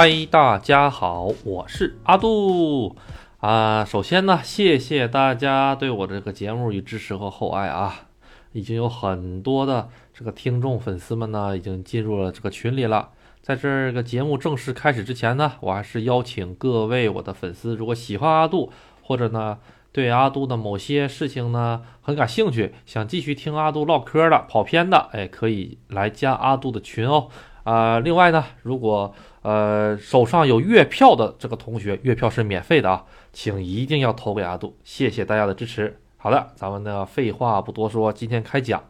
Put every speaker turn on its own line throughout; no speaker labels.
嗨，大家好，我是阿杜啊。首先呢，谢谢大家对我这个节目与支持和厚爱啊。已经有很多的这个听众粉丝们呢，已经进入了这个群里了。在这个节目正式开始之前呢，我还是邀请各位我的粉丝，如果喜欢阿杜，或者呢对阿杜的某些事情呢很感兴趣，想继续听阿杜唠嗑的跑偏的，哎，可以来加阿杜的群哦。啊，另外呢，如果呃手上有月票的这个同学，月票是免费的啊，请一定要投给阿杜，谢谢大家的支持。好的，咱们呢废话不多说，今天开讲。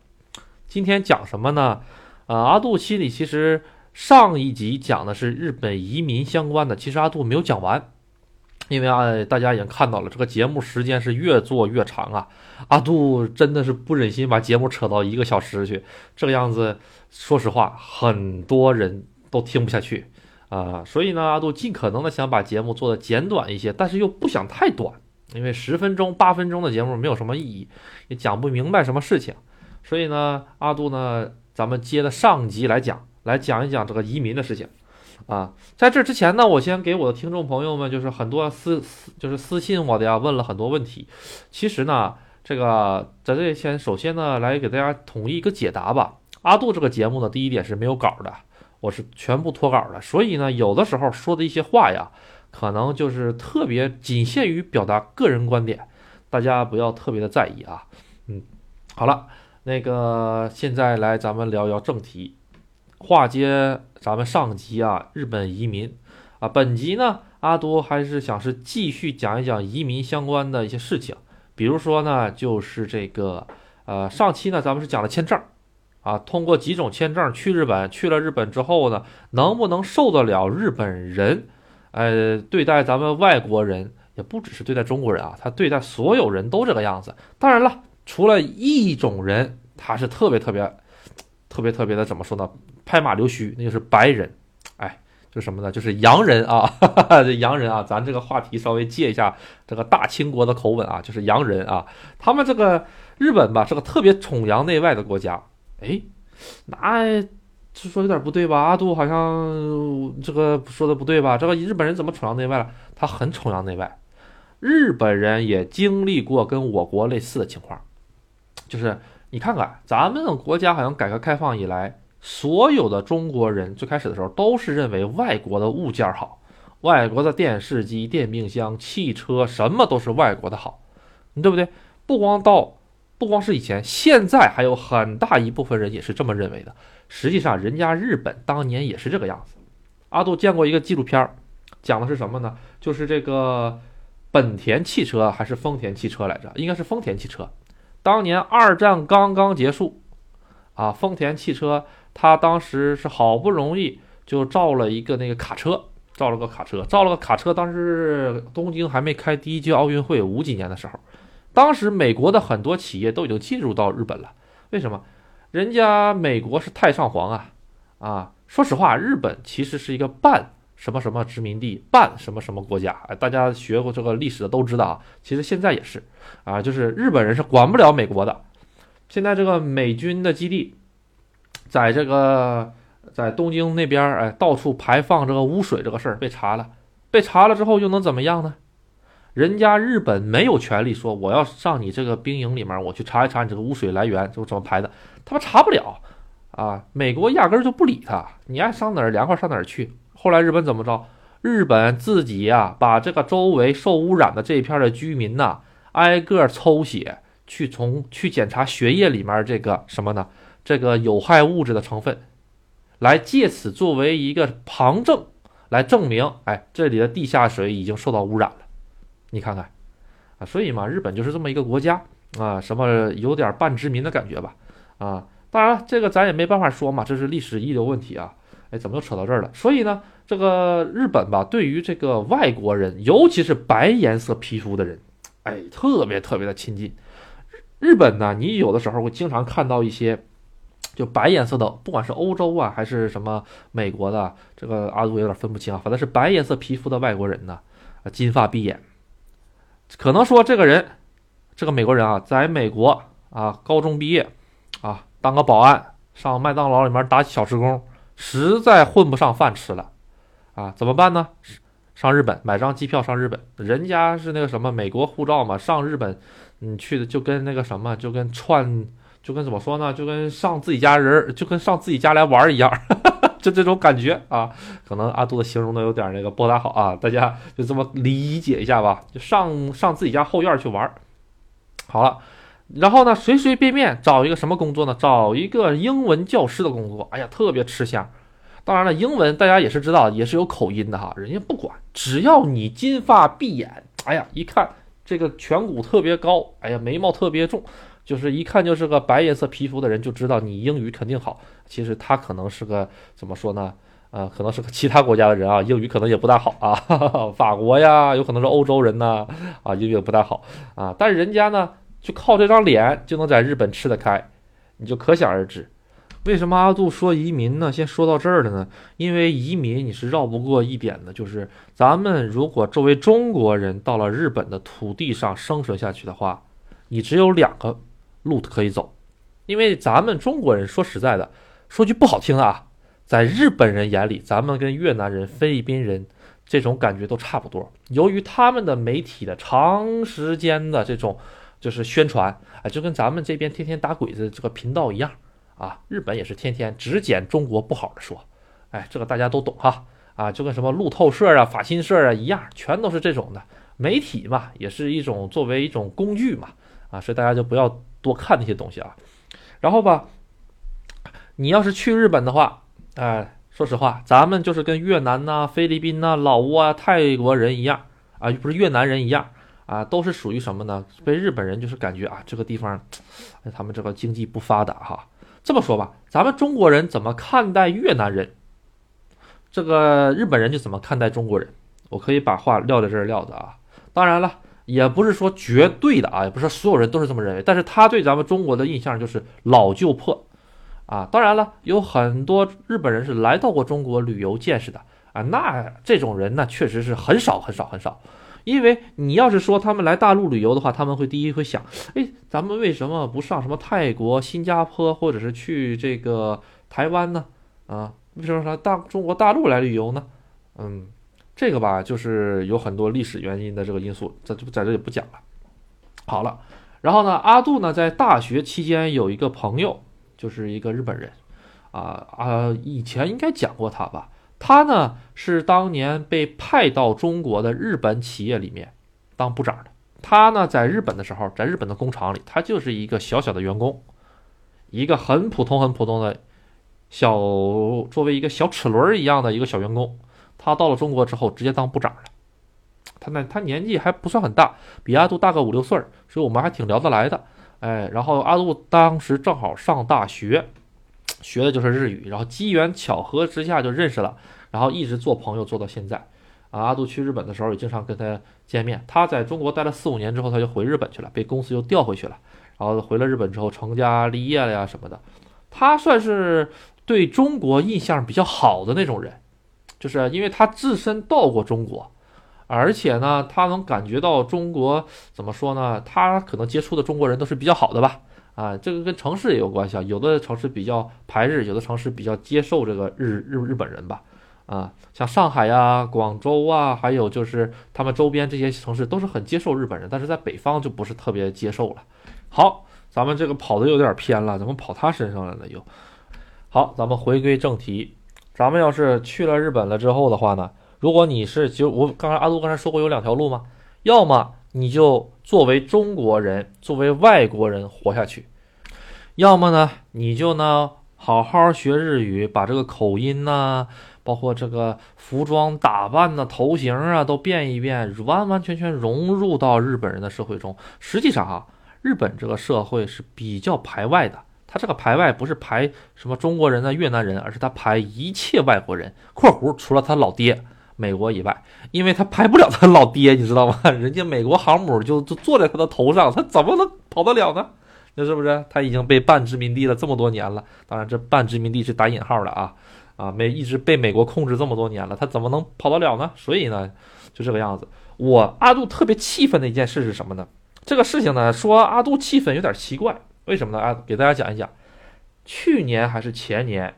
今天讲什么呢？呃，阿杜心里其实上一集讲的是日本移民相关的，其实阿杜没有讲完，因为啊大家已经看到了，这个节目时间是越做越长啊。阿杜真的是不忍心把节目扯到一个小时去，这个样子，说实话，很多人都听不下去啊。所以呢，阿杜尽可能的想把节目做的简短一些，但是又不想太短。因为十分钟、八分钟的节目没有什么意义，也讲不明白什么事情，所以呢，阿杜呢，咱们接着上集来讲，来讲一讲这个移民的事情。啊，在这之前呢，我先给我的听众朋友们，就是很多私私就是私信我的呀，问了很多问题。其实呢，这个在这先首先呢，来给大家统一一个解答吧。阿杜这个节目呢，第一点是没有稿的，我是全部脱稿的，所以呢，有的时候说的一些话呀。可能就是特别仅限于表达个人观点，大家不要特别的在意啊。嗯，好了，那个现在来咱们聊聊正题，话接咱们上集啊，日本移民啊，本集呢，阿多还是想是继续讲一讲移民相关的一些事情，比如说呢，就是这个呃，上期呢咱们是讲了签证啊，通过几种签证去日本，去了日本之后呢，能不能受得了日本人？呃，对待咱们外国人也不只是对待中国人啊，他对待所有人都这个样子。当然了，除了一种人，他是特别特别、特别特别的怎么说呢？拍马溜须，那就是白人。哎，就什么呢？就是洋人啊，哈哈这洋人啊，咱这个话题稍微借一下这个大清国的口吻啊，就是洋人啊，他们这个日本吧是个特别崇洋媚外的国家。哎，那。是说有点不对吧？阿杜好像这个说的不对吧？这个日本人怎么崇洋内外了？他很崇洋内外。日本人也经历过跟我国类似的情况，就是你看看咱们国家好像改革开放以来，所有的中国人最开始的时候都是认为外国的物件好，外国的电视机、电冰箱、汽车什么都是外国的好，对不对？不光到。不光是以前，现在还有很大一部分人也是这么认为的。实际上，人家日本当年也是这个样子。阿杜见过一个纪录片，讲的是什么呢？就是这个本田汽车还是丰田汽车来着？应该是丰田汽车。当年二战刚刚结束，啊，丰田汽车他当时是好不容易就造了一个那个卡车，造了个卡车，造了个卡车。当时东京还没开第一届奥运会，五几年的时候。当时美国的很多企业都已经进入到日本了，为什么？人家美国是太上皇啊，啊，说实话，日本其实是一个半什么什么殖民地，半什么什么国家。哎，大家学过这个历史的都知道啊，其实现在也是，啊，就是日本人是管不了美国的。现在这个美军的基地，在这个在东京那边，哎，到处排放这个污水这个事儿被查了，被查了之后又能怎么样呢？人家日本没有权利说我要上你这个兵营里面，我去查一查你这个污水来源，就怎么排的，他们查不了啊！美国压根就不理他，你爱上哪儿凉快上哪儿去。后来日本怎么着？日本自己呀，把这个周围受污染的这一片的居民呐，挨个抽血去从去检查血液里面这个什么呢？这个有害物质的成分，来借此作为一个旁证，来证明，哎，这里的地下水已经受到污染了。你看看，啊，所以嘛，日本就是这么一个国家啊，什么有点半殖民的感觉吧，啊，当然了，这个咱也没办法说嘛，这是历史遗留问题啊，哎，怎么又扯到这儿了？所以呢，这个日本吧，对于这个外国人，尤其是白颜色皮肤的人，哎，特别特别的亲近。日本呢，你有的时候会经常看到一些就白颜色的，不管是欧洲啊，还是什么美国的，这个阿杜有点分不清啊，反正是白颜色皮肤的外国人呢，金发碧眼。可能说这个人，这个美国人啊，在美国啊，高中毕业，啊，当个保安，上麦当劳里面打小时工，实在混不上饭吃了，啊，怎么办呢？上日本买张机票上日本，人家是那个什么美国护照嘛，上日本你去的就跟那个什么，就跟串，就跟怎么说呢，就跟上自己家人，就跟上自己家来玩一样，就这种感觉啊。可能阿杜的形容的有点那个不大好啊，大家就这么理解一下吧，就上上自己家后院去玩。好了，然后呢，随随便便找一个什么工作呢？找一个英文教师的工作，哎呀，特别吃香。当然了，英文大家也是知道，也是有口音的哈。人家不管，只要你金发碧眼，哎呀，一看这个颧骨特别高，哎呀，眉毛特别重，就是一看就是个白颜色皮肤的人，就知道你英语肯定好。其实他可能是个怎么说呢？呃，可能是个其他国家的人啊，英语可能也不大好啊。法国呀，有可能是欧洲人呐，啊，英语也不大好啊。但是人家呢，就靠这张脸就能在日本吃得开，你就可想而知。为什么阿杜说移民呢？先说到这儿了呢？因为移民你是绕不过一点的，就是咱们如果作为中国人到了日本的土地上生存下去的话，你只有两个路可以走。因为咱们中国人说实在的，说句不好听的啊，在日本人眼里，咱们跟越南人、菲律宾人这种感觉都差不多。由于他们的媒体的长时间的这种就是宣传，啊，就跟咱们这边天天打鬼子这个频道一样。啊，日本也是天天只捡中国不好的说，哎，这个大家都懂哈。啊，就跟什么路透社啊、法新社啊一样，全都是这种的媒体嘛，也是一种作为一种工具嘛。啊，所以大家就不要多看那些东西啊。然后吧，你要是去日本的话，哎，说实话，咱们就是跟越南呐、菲律宾呐、老挝啊、泰国人一样啊，不是越南人一样啊，都是属于什么呢？被日本人就是感觉啊，这个地方，他们这个经济不发达哈。这么说吧，咱们中国人怎么看待越南人？这个日本人就怎么看待中国人？我可以把话撂在这儿撂的啊。当然了，也不是说绝对的啊，也不是所有人都是这么认为。但是他对咱们中国的印象就是老旧破啊。当然了，有很多日本人是来到过中国旅游见识的啊。那这种人呢，确实是很少很少很少。因为你要是说他们来大陆旅游的话，他们会第一会想，哎，咱们为什么不上什么泰国、新加坡，或者是去这个台湾呢？啊，为什么说大中国大陆来旅游呢？嗯，这个吧，就是有很多历史原因的这个因素，在在这里不讲了。好了，然后呢，阿杜呢在大学期间有一个朋友，就是一个日本人，啊啊，以前应该讲过他吧。他呢是当年被派到中国的日本企业里面当部长的。他呢在日本的时候，在日本的工厂里，他就是一个小小的员工，一个很普通、很普通的小，作为一个小齿轮一样的一个小员工。他到了中国之后，直接当部长了。他那，他年纪还不算很大，比阿杜大个五六岁所以我们还挺聊得来的。哎，然后阿杜当时正好上大学。学的就是日语，然后机缘巧合之下就认识了，然后一直做朋友做到现在。啊，阿杜去日本的时候也经常跟他见面。他在中国待了四五年之后，他就回日本去了，被公司又调回去了。然后回了日本之后，成家立业了呀什么的。他算是对中国印象比较好的那种人，就是因为他自身到过中国，而且呢，他能感觉到中国怎么说呢？他可能接触的中国人都是比较好的吧。啊，这个跟城市也有关系啊。有的城市比较排日，有的城市比较接受这个日日日本人吧。啊，像上海呀、广州啊，还有就是他们周边这些城市都是很接受日本人，但是在北方就不是特别接受了。好，咱们这个跑的有点偏了，怎么跑他身上来了又？好，咱们回归正题。咱们要是去了日本了之后的话呢，如果你是就我刚才阿杜刚才说过有两条路吗？要么你就作为中国人，作为外国人活下去；要么呢，你就呢好好学日语，把这个口音呐，包括这个服装打扮呐、头型啊都变一变，完完全全融入到日本人的社会中。实际上啊，日本这个社会是比较排外的。他这个排外不是排什么中国人呢、越南人，而是他排一切外国人（括弧除了他老爹）。美国以外，因为他排不了他老爹，你知道吗？人家美国航母就就坐在他的头上，他怎么能跑得了呢？那是不是？他已经被半殖民地了这么多年了，当然这半殖民地是打引号的啊啊，没一直被美国控制这么多年了，他怎么能跑得了呢？所以呢，就这个样子。我阿杜特别气愤的一件事是什么呢？这个事情呢，说阿杜气愤有点奇怪，为什么呢？啊，给大家讲一讲，去年还是前年。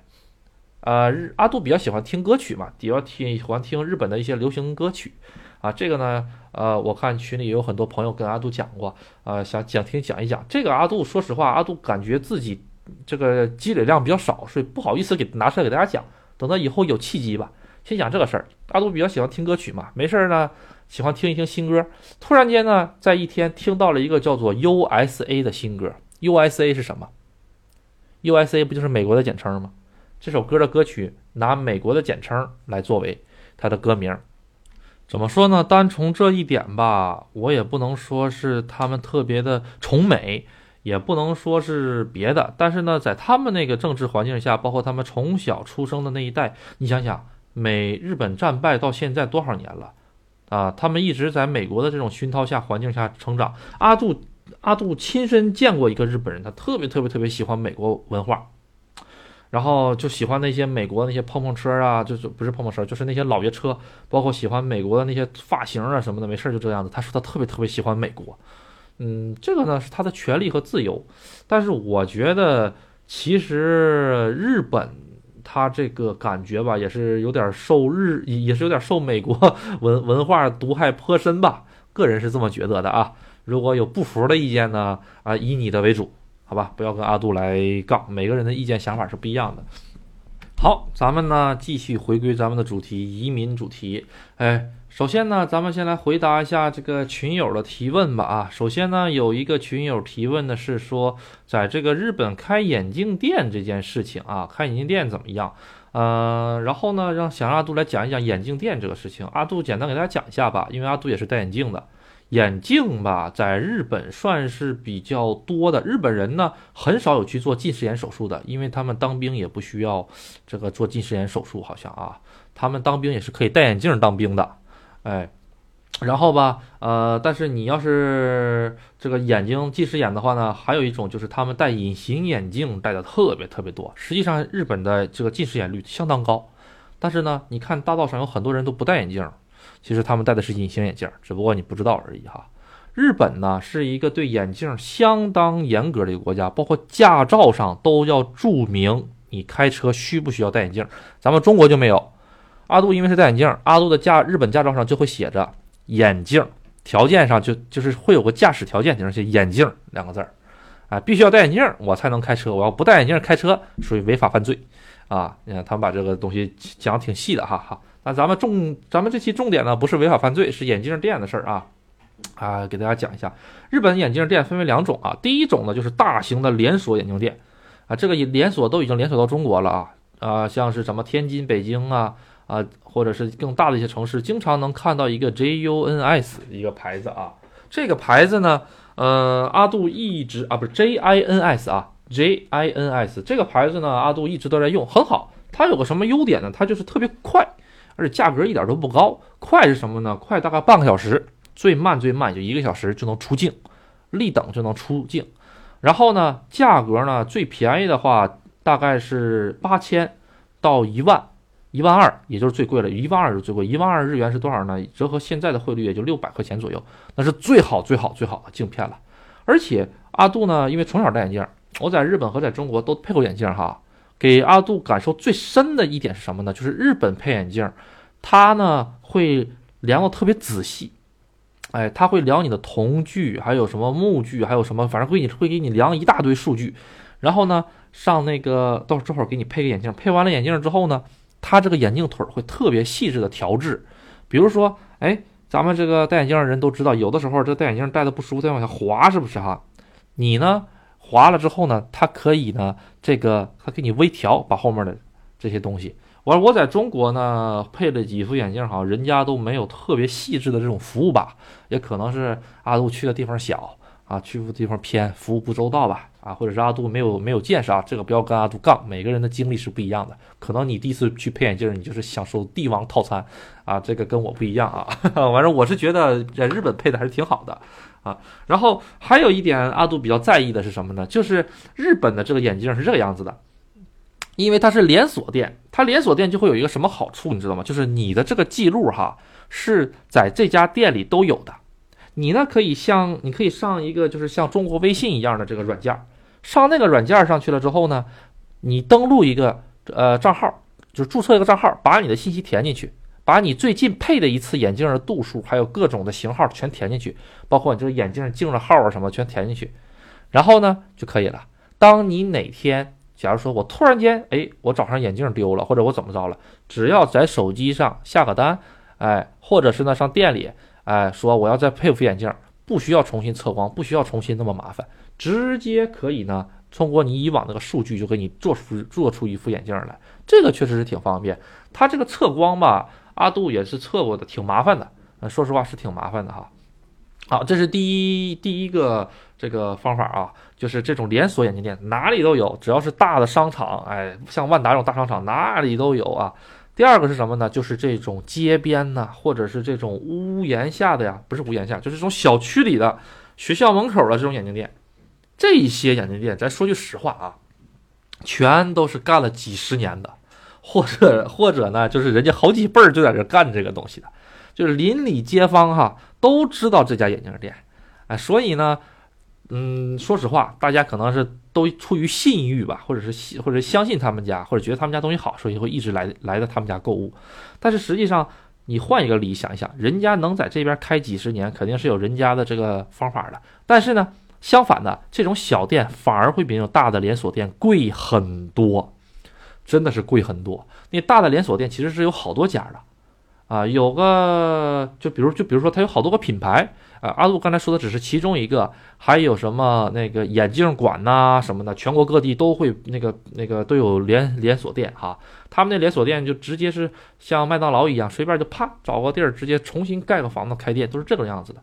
呃，阿杜比较喜欢听歌曲嘛，比较听喜欢听日本的一些流行歌曲啊。这个呢，呃，我看群里有很多朋友跟阿杜讲过，呃，想想听讲一讲。这个阿杜说实话，阿杜感觉自己这个积累量比较少，所以不好意思给拿出来给大家讲。等到以后有契机吧，先讲这个事儿。阿杜比较喜欢听歌曲嘛，没事儿呢，喜欢听一听新歌。突然间呢，在一天听到了一个叫做 USA 的新歌。USA 是什么？USA 不就是美国的简称吗？这首歌的歌曲拿美国的简称来作为它的歌名，怎么说呢？单从这一点吧，我也不能说是他们特别的崇美，也不能说是别的。但是呢，在他们那个政治环境下，包括他们从小出生的那一代，你想想，美日本战败到现在多少年了啊？他们一直在美国的这种熏陶下、环境下成长。阿杜阿杜亲身见过一个日本人，他特别特别特别喜欢美国文化。然后就喜欢那些美国那些碰碰车啊，就是不是碰碰车，就是那些老爷车，包括喜欢美国的那些发型啊什么的，没事就这样子。他说他特别特别喜欢美国，嗯，这个呢是他的权利和自由，但是我觉得其实日本他这个感觉吧，也是有点受日，也是有点受美国文文化毒害颇深吧，个人是这么觉得的啊。如果有不服的意见呢，啊，以你的为主。好吧，不要跟阿杜来杠，每个人的意见想法是不一样的。好，咱们呢继续回归咱们的主题，移民主题。哎，首先呢，咱们先来回答一下这个群友的提问吧。啊，首先呢，有一个群友提问的是说，在这个日本开眼镜店这件事情啊，开眼镜店怎么样？呃，然后呢，让想让阿杜来讲一讲眼镜店这个事情。阿杜简单给大家讲一下吧，因为阿杜也是戴眼镜的。眼镜吧，在日本算是比较多的。日本人呢，很少有去做近视眼手术的，因为他们当兵也不需要这个做近视眼手术，好像啊，他们当兵也是可以戴眼镜当兵的。哎，然后吧，呃，但是你要是这个眼睛近视眼的话呢，还有一种就是他们戴隐形眼镜戴的特别特别多。实际上，日本的这个近视眼率相当高，但是呢，你看大道上有很多人都不戴眼镜。其实他们戴的是隐形眼镜，只不过你不知道而已哈。日本呢是一个对眼镜相当严格的一个国家，包括驾照上都要注明你开车需不需要戴眼镜。咱们中国就没有。阿杜因为是戴眼镜，阿杜的驾日本驾照上就会写着眼镜，条件上就就是会有个驾驶条件顶上写眼镜两个字儿，啊，必须要戴眼镜我才能开车，我要不戴眼镜开车属于违法犯罪啊。你看他们把这个东西讲挺细的哈哈。那咱们重，咱们这期重点呢不是违法犯罪，是眼镜店的事儿啊，啊，给大家讲一下，日本眼镜店分为两种啊，第一种呢就是大型的连锁眼镜店，啊，这个连锁都已经连锁到中国了啊，啊，像是什么天津、北京啊，啊，或者是更大的一些城市，经常能看到一个 JUNS 一个牌子啊，这个牌子呢，呃，阿杜一直啊不是 JINS 啊，JINS 这个牌子呢，阿杜一直都在用，很好，它有个什么优点呢？它就是特别快。而且价格一点都不高，快是什么呢？快大概半个小时，最慢最慢就一个小时就能出镜，立等就能出镜。然后呢，价格呢最便宜的话大概是八千到一万，一万二也就是最贵了，一万二是最贵，一万二日元是多少呢？折合现在的汇率也就六百块钱左右，那是最好最好最好的镜片了。而且阿杜呢，因为从小戴眼镜，我在日本和在中国都配过眼镜哈。给阿杜感受最深的一点是什么呢？就是日本配眼镜，它呢会量的特别仔细，哎，它会量你的瞳距，还有什么目距，还有什么，反正会你会给你量一大堆数据。然后呢，上那个到这会儿给你配个眼镜，配完了眼镜之后呢，它这个眼镜腿会特别细致的调制。比如说，哎，咱们这个戴眼镜的人都知道，有的时候这戴眼镜戴的不舒服，再往下滑，是不是哈？你呢？划了之后呢，它可以呢，这个它给你微调，把后面的这些东西。我我在中国呢配了几副眼镜，好像人家都没有特别细致的这种服务吧，也可能是阿杜去的地方小啊，去的地方偏，服务不周到吧，啊，或者是阿杜没有没有见识啊，这个不要跟阿杜杠，每个人的经历是不一样的，可能你第一次去配眼镜，你就是享受帝王套餐啊，这个跟我不一样啊，反正我是觉得在日本配的还是挺好的。啊，然后还有一点，阿杜比较在意的是什么呢？就是日本的这个眼镜是这个样子的，因为它是连锁店，它连锁店就会有一个什么好处，你知道吗？就是你的这个记录哈是在这家店里都有的，你呢可以像你可以上一个就是像中国微信一样的这个软件，上那个软件上去了之后呢，你登录一个呃账号，就注册一个账号，把你的信息填进去，把你最近配的一次眼镜的度数，还有各种的型号全填进去，包括你这个眼镜镜的号啊什么全填进去，然后呢就可以了。当你哪天，假如说我突然间，哎，我早上眼镜丢了，或者我怎么着了，只要在手机上下个单，哎，或者是呢上店里，哎，说我要再配副眼镜，不需要重新测光，不需要重新那么麻烦，直接可以呢。通过你以往那个数据，就给你做出做出一副眼镜来，这个确实是挺方便。它这个测光吧，阿杜也是测过的，挺麻烦的。呃，说实话是挺麻烦的哈。好，这是第一第一个这个方法啊，就是这种连锁眼镜店哪里都有，只要是大的商场，哎，像万达这种大商场哪里都有啊。第二个是什么呢？就是这种街边呢，或者是这种屋檐下的呀，不是屋檐下，就是这种小区里的、学校门口的这种眼镜店。这些眼镜店，咱说句实话啊，全都是干了几十年的，或者或者呢，就是人家好几辈儿就在这干这个东西的，就是邻里街坊哈都知道这家眼镜店，哎，所以呢，嗯，说实话，大家可能是都出于信誉吧，或者是信或者相信他们家，或者觉得他们家东西好，所以会一直来来到他们家购物。但是实际上，你换一个理想一想，人家能在这边开几十年，肯定是有人家的这个方法的。但是呢。相反的，这种小店反而会比那种大的连锁店贵很多，真的是贵很多。那大的连锁店其实是有好多家的，啊，有个就比如就比如说它有好多个品牌啊。阿杜刚才说的只是其中一个，还有什么那个眼镜馆呐什么的，全国各地都会那个那个都有连连锁店哈。他们那连锁店就直接是像麦当劳一样，随便就啪找个地儿直接重新盖个房子开店，都是这个样子的。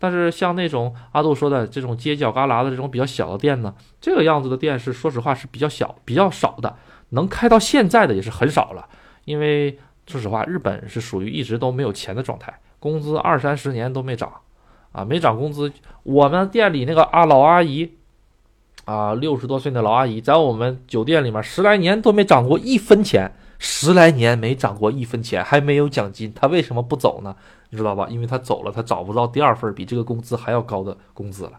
但是像那种阿杜说的这种街角旮旯的这种比较小的店呢，这个样子的店是说实话是比较小、比较少的，能开到现在的也是很少了。因为说实话，日本是属于一直都没有钱的状态，工资二三十年都没涨，啊，没涨工资。我们店里那个啊老阿姨，啊六十多岁的老阿姨，在我们酒店里面十来年都没涨过一分钱。十来年没涨过一分钱，还没有奖金，她为什么不走呢？你知道吧？因为她走了，她找不到第二份比这个工资还要高的工资了。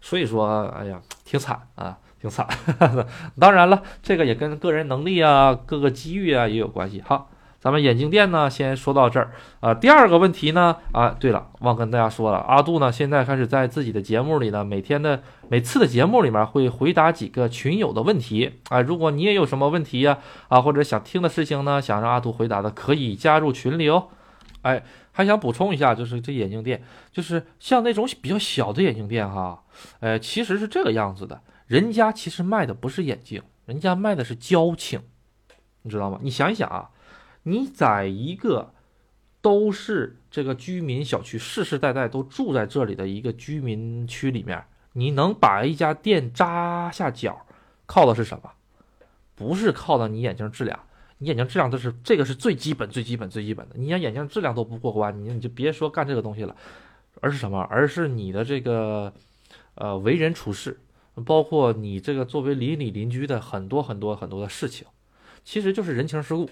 所以说，哎呀，挺惨啊，挺惨。当然了，这个也跟个人能力啊、各个机遇啊也有关系。好。咱们眼镜店呢，先说到这儿啊。第二个问题呢，啊，对了，忘跟大家说了，阿杜呢现在开始在自己的节目里呢，每天的每次的节目里面会回答几个群友的问题啊。如果你也有什么问题呀，啊，或者想听的事情呢，想让阿杜回答的，可以加入群里哦。哎，还想补充一下，就是这眼镜店，就是像那种比较小的眼镜店哈，呃，其实是这个样子的，人家其实卖的不是眼镜，人家卖的是交情，你知道吗？你想一想啊。你在一个都是这个居民小区，世世代代都住在这里的一个居民区里面，你能把一家店扎下脚，靠的是什么？不是靠的你眼镜质量，你眼镜质量这是这个是最基本、最基本、最基本的。你连眼镜质量都不过关，你你就别说干这个东西了，而是什么？而是你的这个呃为人处事，包括你这个作为邻里邻居的很多很多很多的事情，其实就是人情世故。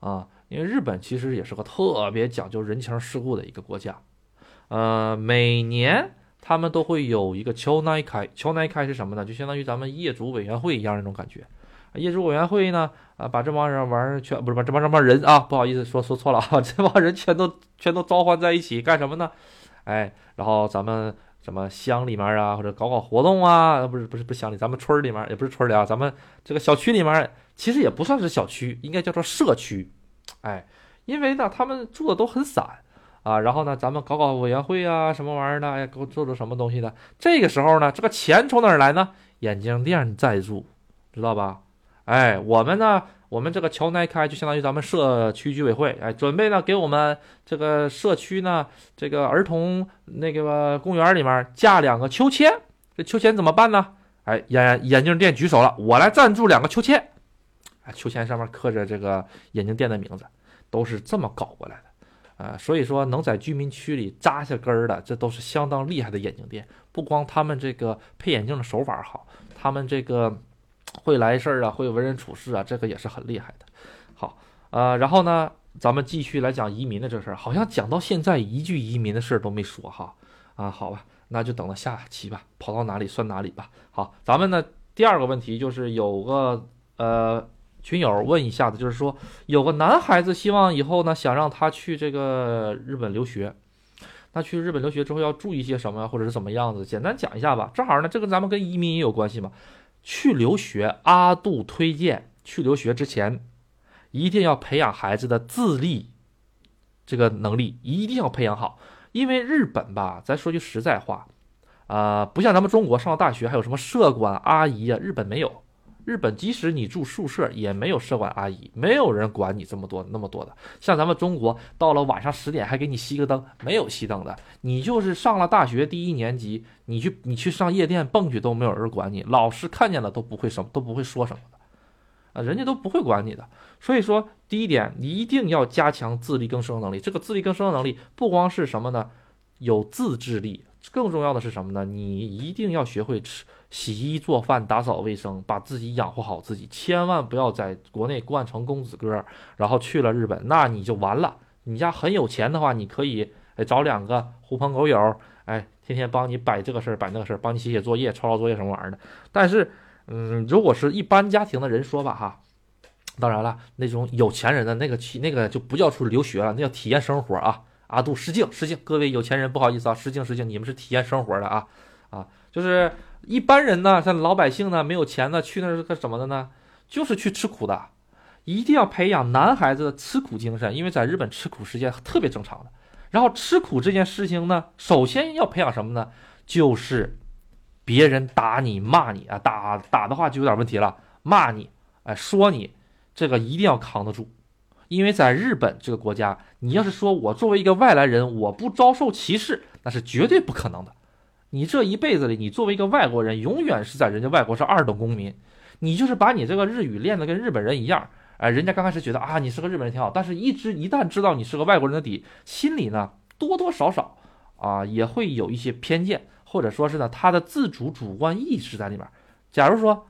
啊，因为日本其实也是个特别讲究人情世故的一个国家，呃，每年他们都会有一个桥奈开，桥奈开是什么呢？就相当于咱们业主委员会一样那种感觉。业主委员会呢，啊，把这帮人玩全不是把这帮这帮人啊，不好意思说说错了啊，这帮人全都全都召唤在一起干什么呢？哎，然后咱们什么乡里面啊，或者搞搞活动啊，不是不是不是乡里，咱们村里面也不是村里啊，咱们这个小区里面。其实也不算是小区，应该叫做社区，哎，因为呢，他们住的都很散啊。然后呢，咱们搞搞委员会啊，什么玩意儿的，哎，给我做做什么东西的。这个时候呢，这个钱从哪儿来呢？眼镜店在住，知道吧？哎，我们呢，我们这个桥南开就相当于咱们社区居委会，哎，准备呢给我们这个社区呢，这个儿童那个公园里面架两个秋千。这秋千怎么办呢？哎，眼眼镜店举手了，我来赞助两个秋千。啊，秋千上面刻着这个眼镜店的名字，都是这么搞过来的，啊，所以说能在居民区里扎下根儿的，这都是相当厉害的眼镜店。不光他们这个配眼镜的手法好，他们这个会来事儿啊，会为人处事啊，这个也是很厉害的。好，呃，然后呢，咱们继续来讲移民的这事儿，好像讲到现在一句移民的事儿都没说哈。啊，好吧，那就等到下期吧，跑到哪里算哪里吧。好，咱们呢第二个问题就是有个呃。群友问一下子，就是说有个男孩子希望以后呢，想让他去这个日本留学，那去日本留学之后要注意些什么，或者是怎么样子？简单讲一下吧。正好呢，这个咱们跟移民也有关系嘛。去留学，阿杜推荐去留学之前，一定要培养孩子的自立这个能力，一定要培养好。因为日本吧，咱说句实在话，啊，不像咱们中国上了大学还有什么社管阿姨啊，日本没有。日本即使你住宿舍，也没有社管阿姨，没有人管你这么多那么多的。像咱们中国，到了晚上十点还给你熄个灯，没有熄灯的。你就是上了大学第一年级，你去你去上夜店蹦去都没有人管你，老师看见了都不会什么都不会说什么的，啊，人家都不会管你的。所以说，第一点，你一定要加强自力更生能力。这个自力更生能力不光是什么呢？有自制力，更重要的是什么呢？你一定要学会吃。洗衣做饭、打扫卫生，把自己养活好自己，千万不要在国内惯成公子哥，然后去了日本，那你就完了。你家很有钱的话，你可以哎找两个狐朋狗友，哎，天天帮你摆这个事儿、摆那个事儿，帮你写写作业、抄抄作业什么玩意儿的。但是，嗯，如果是一般家庭的人说吧，哈，当然了，那种有钱人的那个去那个就不叫出去留学了，那叫体验生活啊。阿杜失敬失敬，各位有钱人不好意思啊，失敬失敬，你们是体验生活的啊啊，就是。一般人呢，像老百姓呢，没有钱呢，去那是干什么的呢？就是去吃苦的，一定要培养男孩子的吃苦精神，因为在日本吃苦是件特别正常的。然后吃苦这件事情呢，首先要培养什么呢？就是别人打你、骂你啊，打打的话就有点问题了，骂你，哎，说你，这个一定要扛得住，因为在日本这个国家，你要是说我作为一个外来人，我不遭受歧视，那是绝对不可能的。你这一辈子里，你作为一个外国人，永远是在人家外国是二等公民。你就是把你这个日语练得跟日本人一样，哎，人家刚开始觉得啊，你是个日本人挺好，但是一直一旦知道你是个外国人的底，心里呢多多少少啊也会有一些偏见，或者说是呢他的自主主观意识在里面。假如说，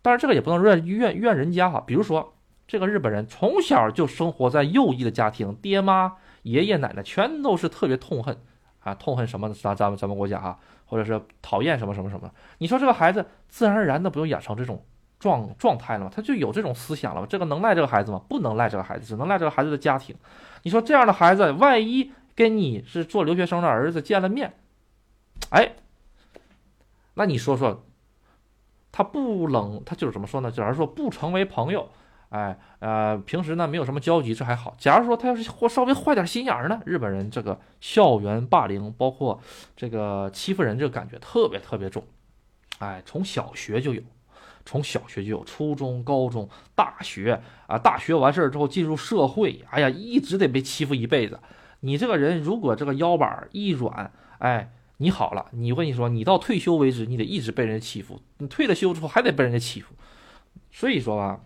当然这个也不能怨怨怨人家哈，比如说这个日本人从小就生活在右翼的家庭，爹妈爷爷奶奶全都是特别痛恨啊，痛恨什么咱咱们咱们国家哈。或者是讨厌什么什么什么，你说这个孩子自然而然的不就养成这种状状态了吗？他就有这种思想了吗？这个能赖这个孩子吗？不能赖这个孩子，只能赖这个孩子的家庭。你说这样的孩子，万一跟你是做留学生的儿子见了面，哎，那你说说，他不冷，他就是怎么说呢？假如说不成为朋友。哎，呃，平时呢没有什么交集，这还好。假如说他要是或稍微坏点心眼儿呢，日本人这个校园霸凌，包括这个欺负人，这个感觉特别特别重。哎，从小学就有，从小学就有，初中、高中、大学啊，大学完事儿之后进入社会，哎呀，一直得被欺负一辈子。你这个人如果这个腰板一软，哎，你好了，你我跟你说，你到退休为止，你得一直被人欺负。你退了休之后还得被人家欺负。所以说吧。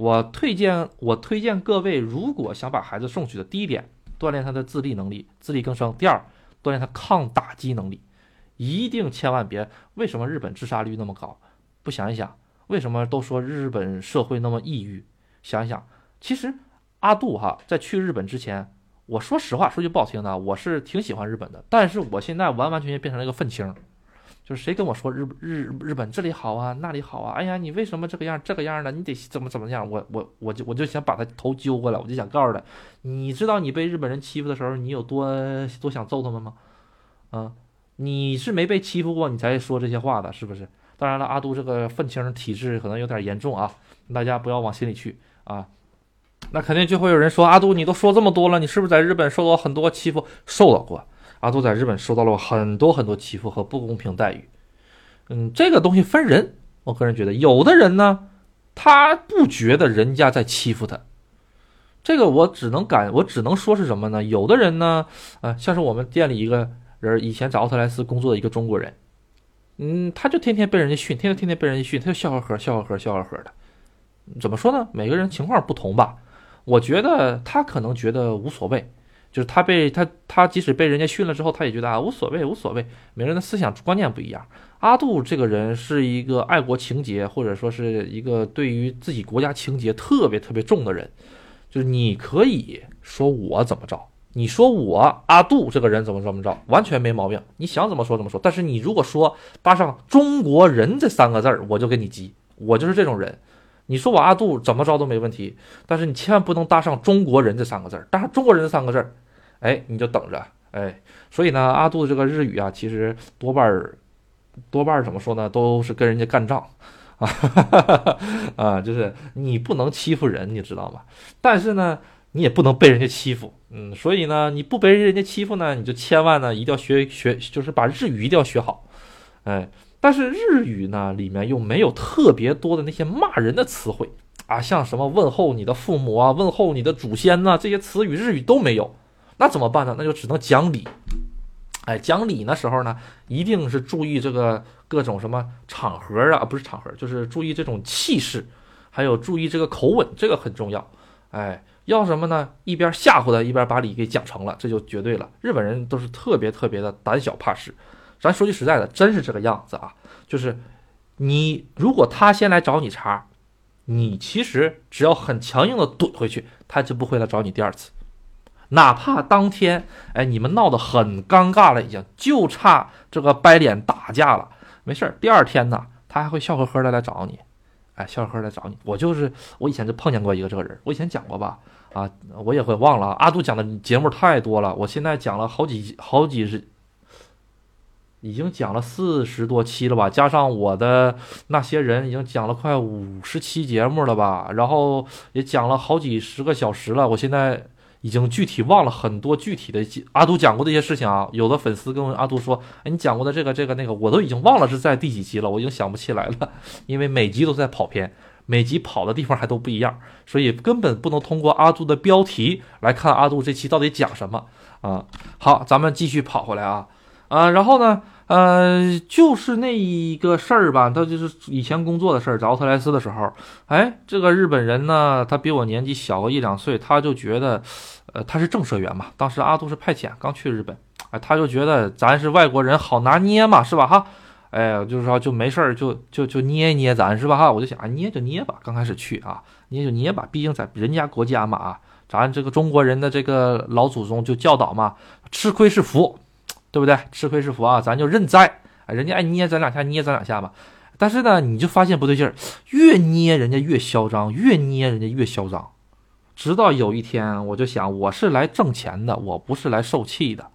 我推荐，我推荐各位，如果想把孩子送去的，第一点，锻炼他的自立能力，自力更生；第二，锻炼他抗打击能力。一定千万别，为什么日本自杀率那么高？不想一想，为什么都说日本社会那么抑郁？想一想，其实阿杜哈在去日本之前，我说实话，说句不好听的，我是挺喜欢日本的，但是我现在完完全全变成了一个愤青。就是谁跟我说日日日本这里好啊，那里好啊？哎呀，你为什么这个样这个样呢？你得怎么怎么样？我我我就我就想把他头揪过来，我就想告诉他，你知道你被日本人欺负的时候，你有多多想揍他们吗？啊，你是没被欺负过，你才说这些话的，是不是？当然了，阿杜这个愤青体质可能有点严重啊，大家不要往心里去啊。那肯定就会有人说，阿杜你都说这么多了，你是不是在日本受到很多欺负？受到过。阿杜在日本受到了很多很多欺负和不公平待遇，嗯，这个东西分人，我个人觉得，有的人呢，他不觉得人家在欺负他，这个我只能感，我只能说是什么呢？有的人呢，啊，像是我们店里一个人，以前在奥特莱斯工作的一个中国人，嗯，他就天天被人家训，天天天天被人家训，他就笑呵呵，笑呵呵，笑呵呵的，怎么说呢？每个人情况不同吧，我觉得他可能觉得无所谓。就是他被他他即使被人家训了之后，他也觉得啊无所谓无所谓。每个人的思想观念不一样。阿杜这个人是一个爱国情节，或者说是一个对于自己国家情节特别特别重的人。就是你可以说我怎么着，你说我阿杜这个人怎么怎么着，完全没毛病。你想怎么说怎么说。但是你如果说搭上中国人这三个字儿，我就跟你急。我就是这种人。你说我阿杜怎么着都没问题，但是你千万不能搭上中国人这三个字儿，搭上中国人这三个字儿，哎，你就等着，哎，所以呢，阿杜的这个日语啊，其实多半儿多半儿怎么说呢，都是跟人家干仗啊，啊，就是你不能欺负人，你知道吗？但是呢，你也不能被人家欺负，嗯，所以呢，你不被人家欺负呢，你就千万呢一定要学学，就是把日语一定要学好，哎。但是日语呢，里面又没有特别多的那些骂人的词汇啊，像什么问候你的父母啊，问候你的祖先呐，这些词语日语都没有，那怎么办呢？那就只能讲理。哎，讲理的时候呢，一定是注意这个各种什么场合啊，不是场合，就是注意这种气势，还有注意这个口吻，这个很重要。哎，要什么呢？一边吓唬他，一边把理给讲成了，这就绝对了。日本人都是特别特别的胆小怕事。咱说句实在的，真是这个样子啊！就是你如果他先来找你茬，你其实只要很强硬的怼回去，他就不会来找你第二次。哪怕当天，哎，你们闹得很尴尬了，已经就差这个掰脸打架了，没事儿。第二天呢，他还会笑呵呵的来找你，哎，笑呵呵来找你。我就是我以前就碰见过一个这个人，我以前讲过吧？啊，我也会忘了。阿杜讲的节目太多了，我现在讲了好几好几十。已经讲了四十多期了吧，加上我的那些人，已经讲了快五十期节目了吧，然后也讲了好几十个小时了。我现在已经具体忘了很多具体的阿杜讲过的一些事情啊。有的粉丝跟阿杜说：“哎，你讲过的这个、这个、那个，我都已经忘了是在第几集了，我已经想不起来了，因为每集都在跑偏，每集跑的地方还都不一样，所以根本不能通过阿杜的标题来看阿杜这期到底讲什么啊。”好，咱们继续跑回来啊。啊，然后呢，呃，就是那一个事儿吧，他就是以前工作的事儿，在奥特莱斯的时候，哎，这个日本人呢，他比我年纪小个一两岁，他就觉得，呃，他是正社员嘛，当时阿杜是派遣，刚去日本，哎，他就觉得咱是外国人，好拿捏嘛，是吧？哈，哎，就是说就没事儿，就就就捏一捏咱，是吧？哈，我就想啊，捏就捏吧，刚开始去啊，捏就捏吧，毕竟在人家国家嘛，啊，咱这个中国人的这个老祖宗就教导嘛，吃亏是福。对不对？吃亏是福啊，咱就认栽。人家爱捏咱两下，捏咱两下吧。但是呢，你就发现不对劲儿，越捏人家越嚣张，越捏人家越嚣张。直到有一天，我就想，我是来挣钱的，我不是来受气的，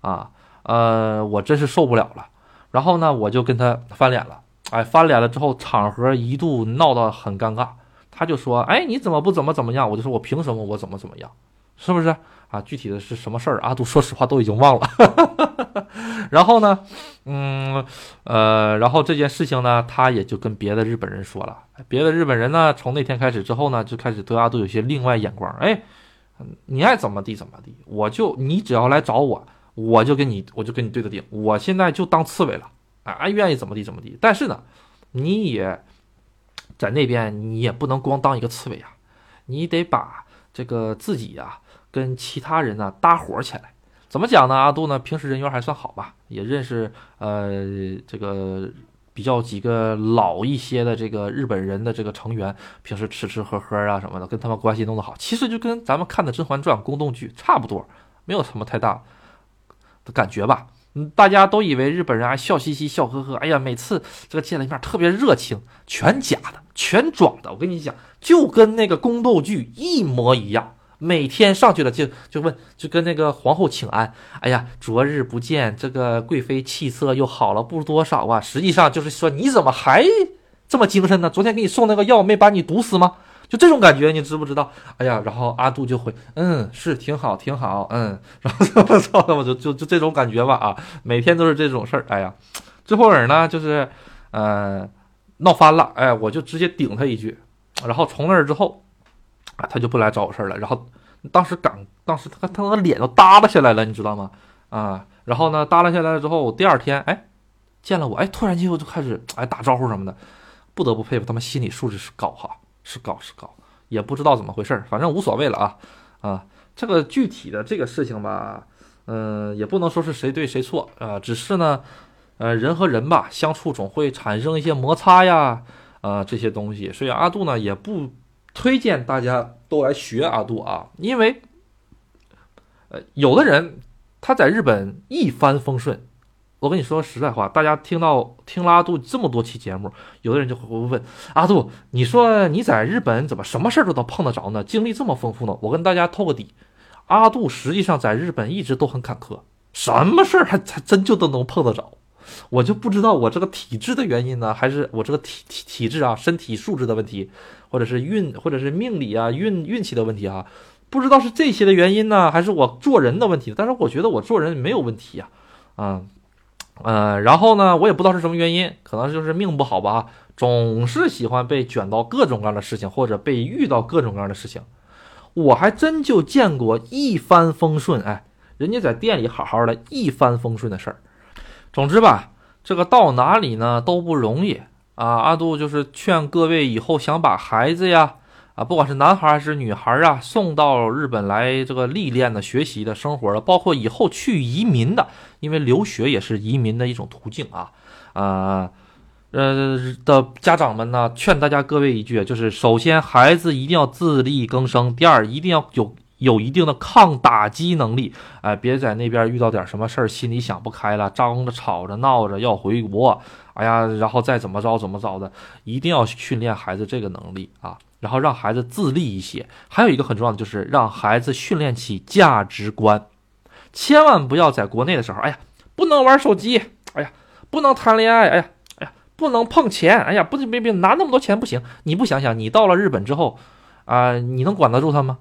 啊，呃，我真是受不了了。然后呢，我就跟他翻脸了。哎，翻脸了之后，场合一度闹得很尴尬。他就说：“哎，你怎么不怎么怎么样？”我就说：“我凭什么？我怎么怎么样？是不是？”啊，具体的是什么事儿？阿杜说实话都已经忘了。然后呢，嗯，呃，然后这件事情呢，他也就跟别的日本人说了。别的日本人呢，从那天开始之后呢，就开始对阿杜有些另外眼光。哎，你爱怎么地怎么地，我就你只要来找我，我就跟你我就跟你对着顶。我现在就当刺猬了，啊，愿意怎么地怎么地。但是呢，你也在那边，你也不能光当一个刺猬啊，你得把这个自己呀。跟其他人呢搭伙起来，怎么讲呢？阿杜呢平时人缘还算好吧，也认识呃这个比较几个老一些的这个日本人的这个成员，平时吃吃喝喝啊什么的，跟他们关系弄得好。其实就跟咱们看的《甄嬛传》宫斗剧差不多，没有什么太大的感觉吧。嗯，大家都以为日本人还笑嘻嘻、笑呵呵，哎呀，每次这个见了一面特别热情，全假的，全装的。我跟你讲，就跟那个宫斗剧一模一样。每天上去了就就问，就跟那个皇后请安。哎呀，昨日不见，这个贵妃气色又好了不多少啊？实际上就是说，你怎么还这么精神呢？昨天给你送那个药没把你毒死吗？就这种感觉，你知不知道？哎呀，然后阿杜就回，嗯，是挺好，挺好，嗯，然后我操，我就就就这种感觉吧啊，每天都是这种事儿。哎呀，最后儿呢，就是呃闹翻了，哎，我就直接顶他一句，然后从那儿之后。啊，他就不来找我事儿了。然后当时感，当时他他那脸都耷拉下来了，你知道吗？啊，然后呢，耷拉下来了之后，第二天，哎，见了我，哎，突然间我就开始哎打招呼什么的。不得不佩服他们心理素质是高哈，是高是高，也不知道怎么回事儿，反正无所谓了啊啊。这个具体的这个事情吧，嗯，也不能说是谁对谁错啊，只是呢，呃，人和人吧相处总会产生一些摩擦呀，啊这些东西，所以阿杜呢也不。推荐大家都来学阿杜啊，因为，呃，有的人他在日本一帆风顺，我跟你说实在话，大家听到听了阿杜这么多期节目，有的人就会问阿杜，你说你在日本怎么什么事儿都能碰得着呢？经历这么丰富呢？我跟大家透个底，阿杜实际上在日本一直都很坎坷，什么事儿还还真就都能碰得着。我就不知道我这个体质的原因呢，还是我这个体体体质啊，身体素质的问题，或者是运，或者是命理啊，运运气的问题啊，不知道是这些的原因呢，还是我做人的问题。但是我觉得我做人没有问题呀，啊。呃，然后呢，我也不知道是什么原因，可能就是命不好吧，总是喜欢被卷到各种各样的事情，或者被遇到各种各样的事情。我还真就见过一帆风顺，哎，人家在店里好好的一帆风顺的事儿。总之吧，这个到哪里呢都不容易啊。阿杜就是劝各位以后想把孩子呀。啊，不管是男孩还是女孩啊，送到日本来这个历练的、学习的、生活的，包括以后去移民的，因为留学也是移民的一种途径啊。啊，呃的家长们呢，劝大家各位一句，就是首先孩子一定要自力更生，第二一定要有有一定的抗打击能力，哎，别在那边遇到点什么事儿，心里想不开了，张着、吵着、闹着要回国，哎呀，然后再怎么着怎么着的，一定要训练孩子这个能力啊。然后让孩子自立一些，还有一个很重要的就是让孩子训练起价值观，千万不要在国内的时候，哎呀，不能玩手机，哎呀，不能谈恋爱，哎呀，哎呀，不能碰钱，哎呀，不别别拿那么多钱不行。你不想想，你到了日本之后，啊，你能管得住他吗？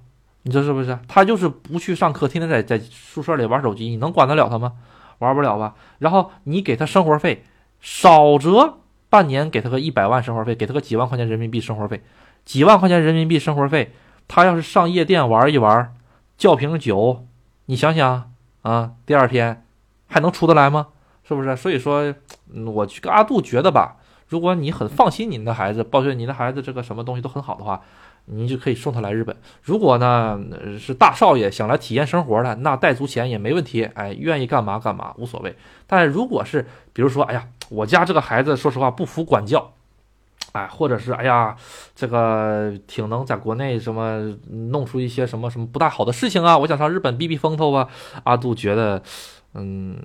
你说是不是？他就是不去上课，天天在在宿舍里玩手机，你能管得了他吗？玩不了吧？然后你给他生活费，少则半年给他个一百万生活费，给他个几万块钱人民币生活费。几万块钱人民币生活费，他要是上夜店玩一玩，叫瓶酒，你想想啊，第二天还能出得来吗？是不是？所以说，我去跟阿杜觉得吧，如果你很放心您的孩子，抱歉，您的孩子这个什么东西都很好的话，您就可以送他来日本。如果呢是大少爷想来体验生活的，那带足钱也没问题，哎，愿意干嘛干嘛无所谓。但如果是比如说，哎呀，我家这个孩子说实话不服管教。哎，或者是哎呀，这个挺能在国内什么弄出一些什么什么不大好的事情啊！我想上日本避避风头啊！阿杜觉得，嗯，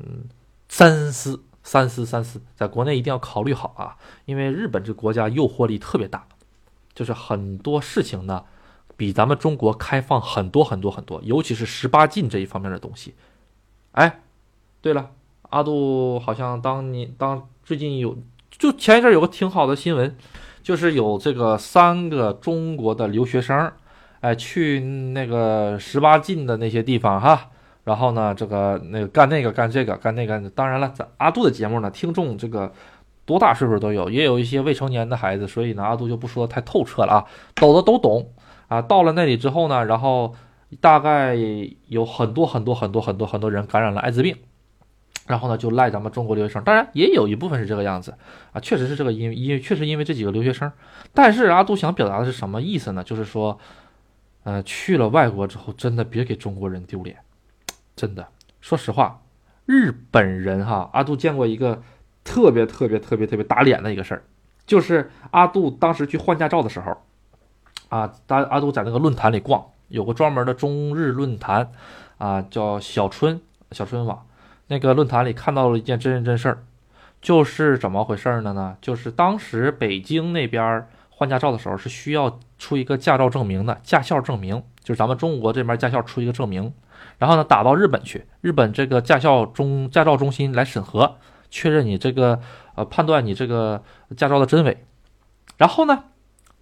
三思三思三思，在国内一定要考虑好啊，因为日本这国家诱惑力特别大，就是很多事情呢，比咱们中国开放很多很多很多，尤其是十八禁这一方面的东西。哎，对了，阿杜好像当你当最近有。就前一阵有个挺好的新闻，就是有这个三个中国的留学生，哎，去那个十八禁的那些地方哈，然后呢，这个那个干那个干这个干那个。当然了，咱阿杜的节目呢，听众这个多大岁数都有，也有一些未成年的孩子，所以呢，阿杜就不说太透彻了啊，懂的都懂啊。到了那里之后呢，然后大概有很多很多很多很多很多人感染了艾滋病。然后呢，就赖咱们中国留学生，当然也有一部分是这个样子啊，确实是这个因因为确实因为这几个留学生，但是阿杜想表达的是什么意思呢？就是说，呃，去了外国之后，真的别给中国人丢脸，真的，说实话，日本人哈，阿杜见过一个特别特别特别特别打脸的一个事儿，就是阿杜当时去换驾照的时候，啊，当阿杜在那个论坛里逛，有个专门的中日论坛，啊，叫小春小春网。那个论坛里看到了一件真人真事儿，就是怎么回事呢？呢，就是当时北京那边换驾照的时候是需要出一个驾照证明的，驾校证明，就是咱们中国这边驾校出一个证明，然后呢打到日本去，日本这个驾校中驾照中心来审核，确认你这个呃判断你这个驾照的真伪，然后呢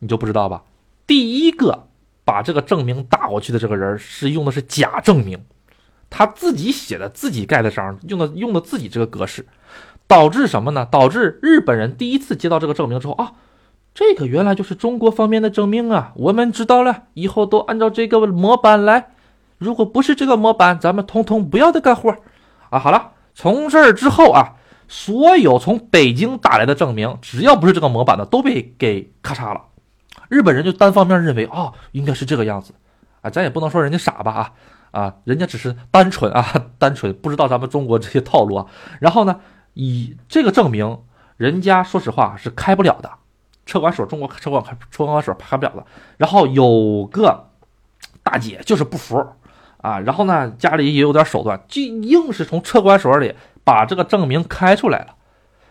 你就不知道吧？第一个把这个证明打过去的这个人是用的是假证明。他自己写的、自己盖的章，用的用的自己这个格式，导致什么呢？导致日本人第一次接到这个证明之后啊，这个原来就是中国方面的证明啊，我们知道了，以后都按照这个模板来。如果不是这个模板，咱们通通不要再干活啊！好了，从这儿之后啊，所有从北京打来的证明，只要不是这个模板的，都被给咔嚓了。日本人就单方面认为啊，应该是这个样子啊，咱也不能说人家傻吧啊。啊，人家只是单纯啊，单纯不知道咱们中国这些套路啊。然后呢，以这个证明，人家说实话是开不了的，车管所中国车管车管所开不了的。然后有个大姐就是不服啊，然后呢家里也有点手段，就硬是从车管所里把这个证明开出来了，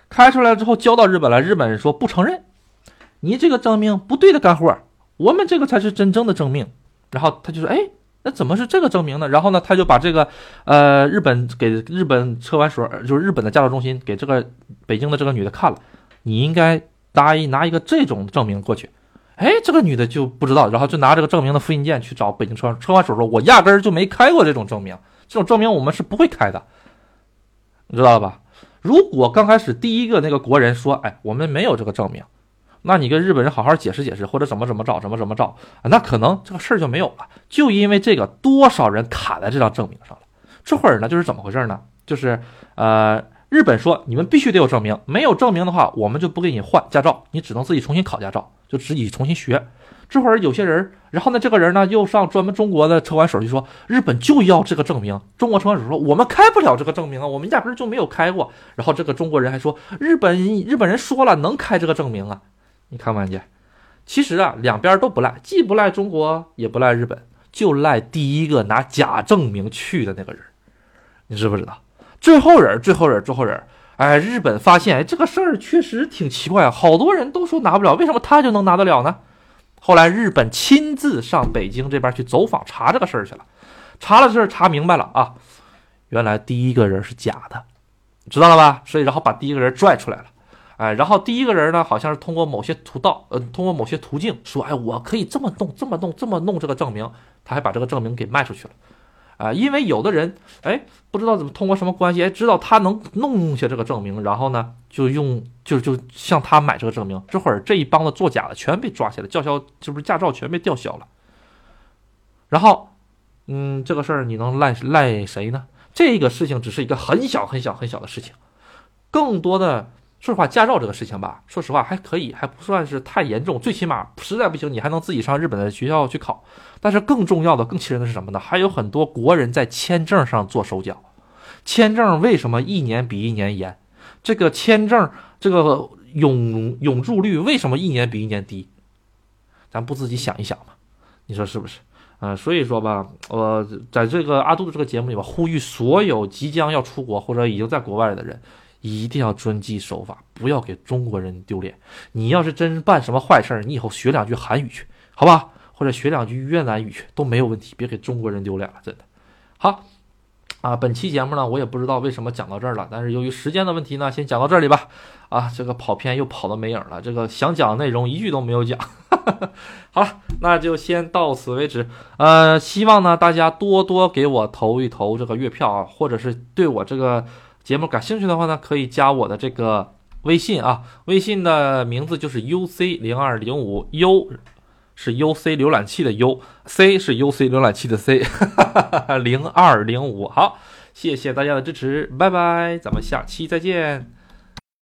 开出来之后交到日本来，日本人说不承认，你这个证明不对的干货，我们这个才是真正的证明。然后他就说，哎，那怎么是这个证明呢？然后呢，他就把这个呃日本给日本车管所，就是日本的驾照中心给这个北京的这个女的看了，你应该答应拿一个这种证明过去。哎，这个女的就不知道，然后就拿这个证明的复印件去找北京车车管所说：“我压根儿就没开过这种证明，这种证明我们是不会开的，你知道吧？如果刚开始第一个那个国人说：‘哎，我们没有这个证明’，那你跟日本人好好解释解释，或者怎么怎么找，怎么怎么找啊，那可能这个事儿就没有了。就因为这个，多少人卡在这张证明上了。这会儿呢，就是怎么回事呢？就是呃，日本说你们必须得有证明，没有证明的话，我们就不给你换驾照，你只能自己重新考驾照。”就自己重新学，这会儿有些人，然后呢，这个人呢又上专门中国的车管所去说，日本就要这个证明。中国车管所说，我们开不了这个证明啊，我们压根就没有开过。然后这个中国人还说，日本日本人说了能开这个证明啊，你看没看见？其实啊，两边都不赖，既不赖中国，也不赖日本，就赖第一个拿假证明去的那个人，你知不知道？最后人，最后人，最后人。哎，日本发现，哎，这个事儿确实挺奇怪，好多人都说拿不了，为什么他就能拿得了呢？后来日本亲自上北京这边去走访查这个事儿去了，查了这事儿查明白了啊，原来第一个人是假的，知道了吧？所以然后把第一个人拽出来了，哎，然后第一个人呢，好像是通过某些途道，呃，通过某些途径说，哎，我可以这么弄，这么弄，这么弄这个证明，他还把这个证明给卖出去了。啊，因为有的人，哎，不知道怎么通过什么关系，哎，知道他能弄下这个证明，然后呢，就用，就就向他买这个证明。这会儿这一帮子作假的全被抓起来，吊销，是不是驾照全被吊销了？然后，嗯，这个事儿你能赖赖谁呢？这个事情只是一个很小很小很小的事情，更多的。说实话，驾照这个事情吧，说实话还可以，还不算是太严重。最起码实在不行，你还能自己上日本的学校去考。但是更重要的、更气人的是什么呢？还有很多国人在签证上做手脚。签证为什么一年比一年严？这个签证这个永永住率为什么一年比一年低？咱不自己想一想吗？你说是不是？呃，所以说吧，我在这个阿杜的这个节目里边，呼吁所有即将要出国或者已经在国外的人。一定要遵纪守法，不要给中国人丢脸。你要是真办什么坏事儿，你以后学两句韩语去，好吧？或者学两句越南语去都没有问题，别给中国人丢脸了，真的。好啊，本期节目呢，我也不知道为什么讲到这儿了，但是由于时间的问题呢，先讲到这里吧。啊，这个跑偏又跑到没影了，这个想讲的内容一句都没有讲。好了，那就先到此为止。呃，希望呢大家多多给我投一投这个月票啊，或者是对我这个。节目感兴趣的话呢，可以加我的这个微信啊，微信的名字就是 U C 零二零五，U 是 U C 浏览器的 U，C 是 U C 浏览器的 C，零二零五。好，谢谢大家的支持，拜拜，咱们下期再见。